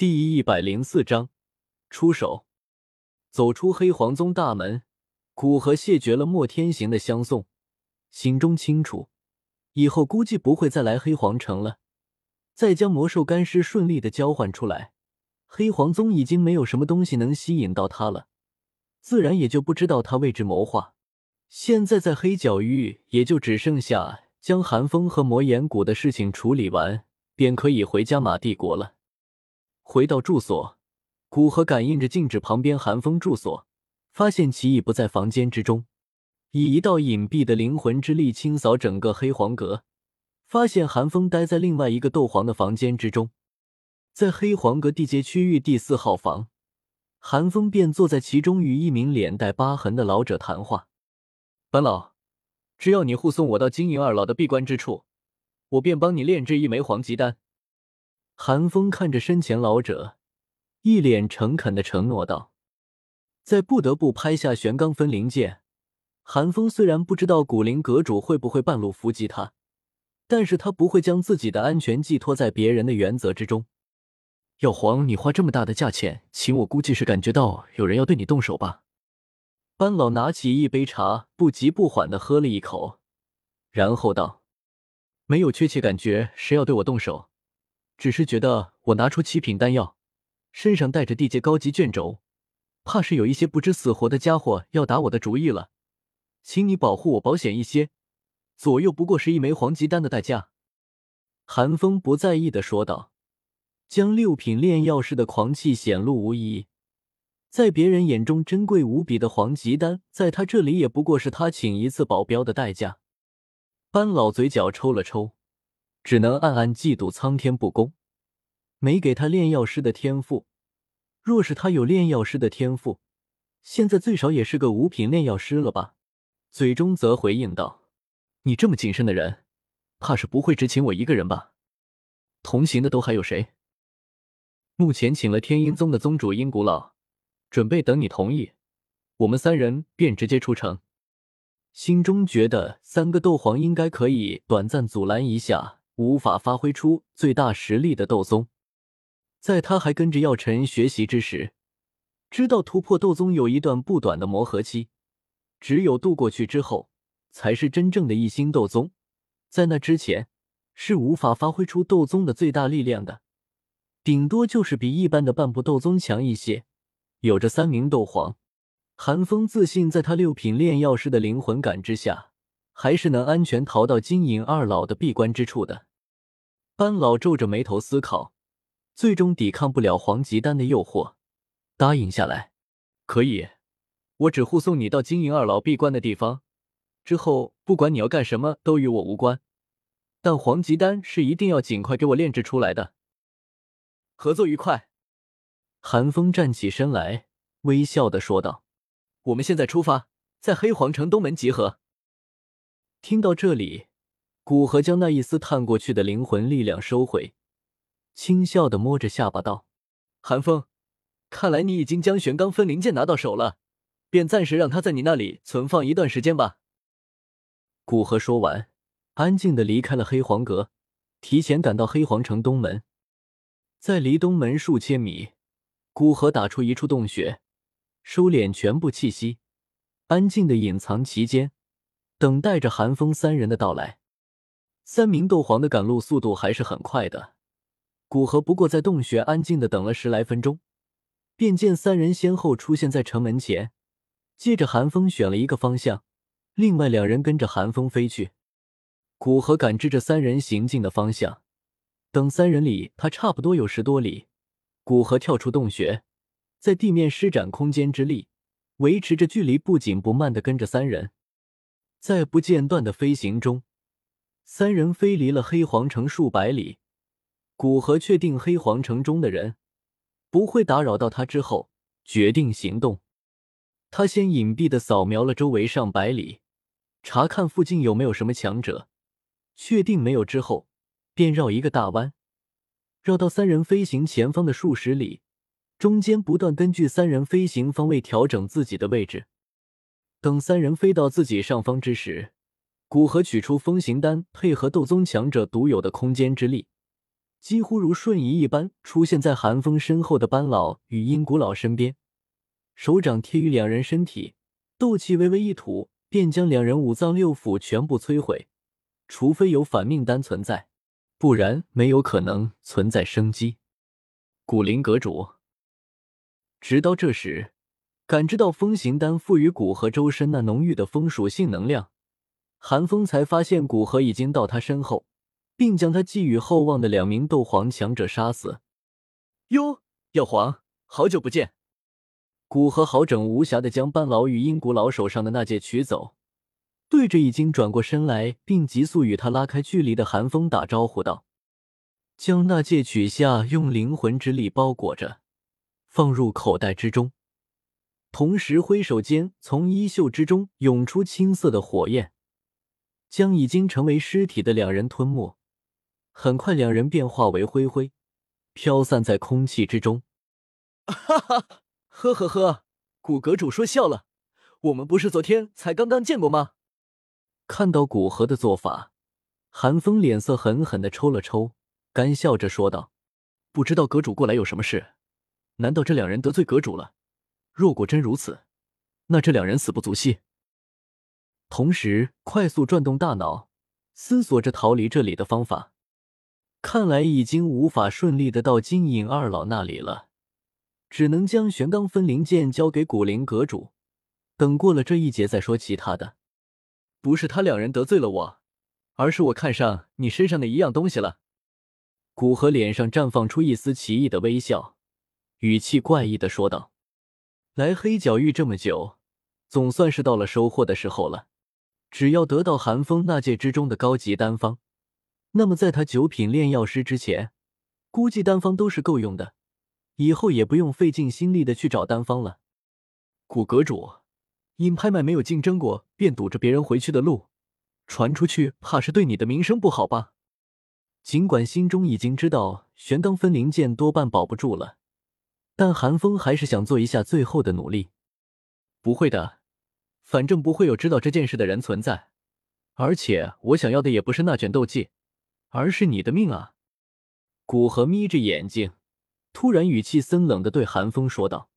第一百零四章，出手。走出黑黄宗大门，古河谢绝了莫天行的相送，心中清楚，以后估计不会再来黑黄城了。再将魔兽干尸顺利的交换出来，黑黄宗已经没有什么东西能吸引到他了，自然也就不知道他为之谋划。现在在黑角域，也就只剩下将寒风和魔岩谷的事情处理完，便可以回加玛帝国了。回到住所，古河感应着静止旁边寒风住所，发现其已不在房间之中，以一道隐蔽的灵魂之力清扫整个黑黄阁，发现寒风待在另外一个斗皇的房间之中，在黑黄阁地阶区域第四号房，寒风便坐在其中与一名脸带疤痕的老者谈话。本老，只要你护送我到金银二老的闭关之处，我便帮你炼制一枚黄级丹。寒风看着身前老者，一脸诚恳的承诺道：“在不得不拍下玄罡分灵剑。”寒风虽然不知道古灵阁主会不会半路伏击他，但是他不会将自己的安全寄托在别人的原则之中。药皇，你花这么大的价钱请我，估计是感觉到有人要对你动手吧？班老拿起一杯茶，不急不缓的喝了一口，然后道：“没有确切感觉谁要对我动手。”只是觉得我拿出七品丹药，身上带着地阶高级卷轴，怕是有一些不知死活的家伙要打我的主意了，请你保护我保险一些，左右不过是一枚黄级丹的代价。”寒风不在意的说道，将六品炼药师的狂气显露无遗，在别人眼中珍贵无比的黄级丹，在他这里也不过是他请一次保镖的代价。班老嘴角抽了抽。只能暗暗嫉妒苍天不公，没给他炼药师的天赋。若是他有炼药师的天赋，现在最少也是个五品炼药师了吧？嘴中则回应道：“你这么谨慎的人，怕是不会只请我一个人吧？同行的都还有谁？目前请了天鹰宗的宗主阴谷老，准备等你同意，我们三人便直接出城。”心中觉得三个斗皇应该可以短暂阻拦一下。无法发挥出最大实力的斗宗，在他还跟着药尘学习之时，知道突破斗宗有一段不短的磨合期，只有度过去之后，才是真正的一星斗宗。在那之前，是无法发挥出斗宗的最大力量的，顶多就是比一般的半步斗宗强一些。有着三名斗皇，寒风自信，在他六品炼药师的灵魂感知下，还是能安全逃到金银二老的闭关之处的。班老皱着眉头思考，最终抵抗不了黄吉丹的诱惑，答应下来。可以，我只护送你到金银二老闭关的地方，之后不管你要干什么都与我无关。但黄吉丹是一定要尽快给我炼制出来的。合作愉快。寒风站起身来，微笑的说道：“我们现在出发，在黑皇城东门集合。”听到这里。古河将那一丝探过去的灵魂力量收回，轻笑的摸着下巴道：“寒风，看来你已经将玄罡分灵剑拿到手了，便暂时让它在你那里存放一段时间吧。”古河说完，安静的离开了黑黄阁，提前赶到黑皇城东门，在离东门数千米，古河打出一处洞穴，收敛全部气息，安静的隐藏其间，等待着寒风三人的到来。三名斗皇的赶路速度还是很快的，古河不过在洞穴安静的等了十来分钟，便见三人先后出现在城门前。接着寒风选了一个方向，另外两人跟着寒风飞去。古河感知着三人行进的方向，等三人里，他差不多有十多里。古河跳出洞穴，在地面施展空间之力，维持着距离，不紧不慢的跟着三人，在不间断的飞行中。三人飞离了黑皇城数百里，古河确定黑皇城中的人不会打扰到他之后，决定行动。他先隐蔽的扫描了周围上百里，查看附近有没有什么强者，确定没有之后，便绕一个大弯，绕到三人飞行前方的数十里，中间不断根据三人飞行方位调整自己的位置。等三人飞到自己上方之时。古河取出风行丹，配合斗宗强者独有的空间之力，几乎如瞬移一般出现在寒风身后的班老与阴古老身边，手掌贴于两人身体，斗气微微一吐，便将两人五脏六腑全部摧毁。除非有反命丹存在，不然没有可能存在生机。古灵阁主，直到这时，感知到风行丹赋予古河周身那浓郁的风属性能量，韩风才发现古河已经到他身后。并将他寄予厚望的两名斗皇强者杀死。哟，药皇，好久不见！古河好整无暇的将半老与阴古老手上的那戒取走，对着已经转过身来并急速与他拉开距离的寒风打招呼道：“将那戒取下，用灵魂之力包裹着，放入口袋之中。”同时挥手间，从衣袖之中涌出青色的火焰，将已经成为尸体的两人吞没。很快，两人便化为灰灰，飘散在空气之中。哈哈，呵呵呵，古阁主说笑了，我们不是昨天才刚刚见过吗？看到古河的做法，韩风脸色狠狠的抽了抽，干笑着说道：“不知道阁主过来有什么事？难道这两人得罪阁主了？若果真如此，那这两人死不足惜。”同时，快速转动大脑，思索着逃离这里的方法。看来已经无法顺利的到金影二老那里了，只能将玄罡分灵剑交给古灵阁主，等过了这一劫再说其他的。不是他两人得罪了我，而是我看上你身上的一样东西了。古河脸上绽放出一丝奇异的微笑，语气怪异的说道：“来黑角域这么久，总算是到了收获的时候了。只要得到寒风那界之中的高级丹方。”那么，在他九品炼药师之前，估计丹方都是够用的，以后也不用费尽心力的去找丹方了。古阁主，因拍卖没有竞争过，便堵着别人回去的路，传出去怕是对你的名声不好吧？尽管心中已经知道玄罡分灵剑多半保不住了，但韩风还是想做一下最后的努力。不会的，反正不会有知道这件事的人存在，而且我想要的也不是那卷斗技。而是你的命啊！古河眯着眼睛，突然语气森冷的对寒风说道。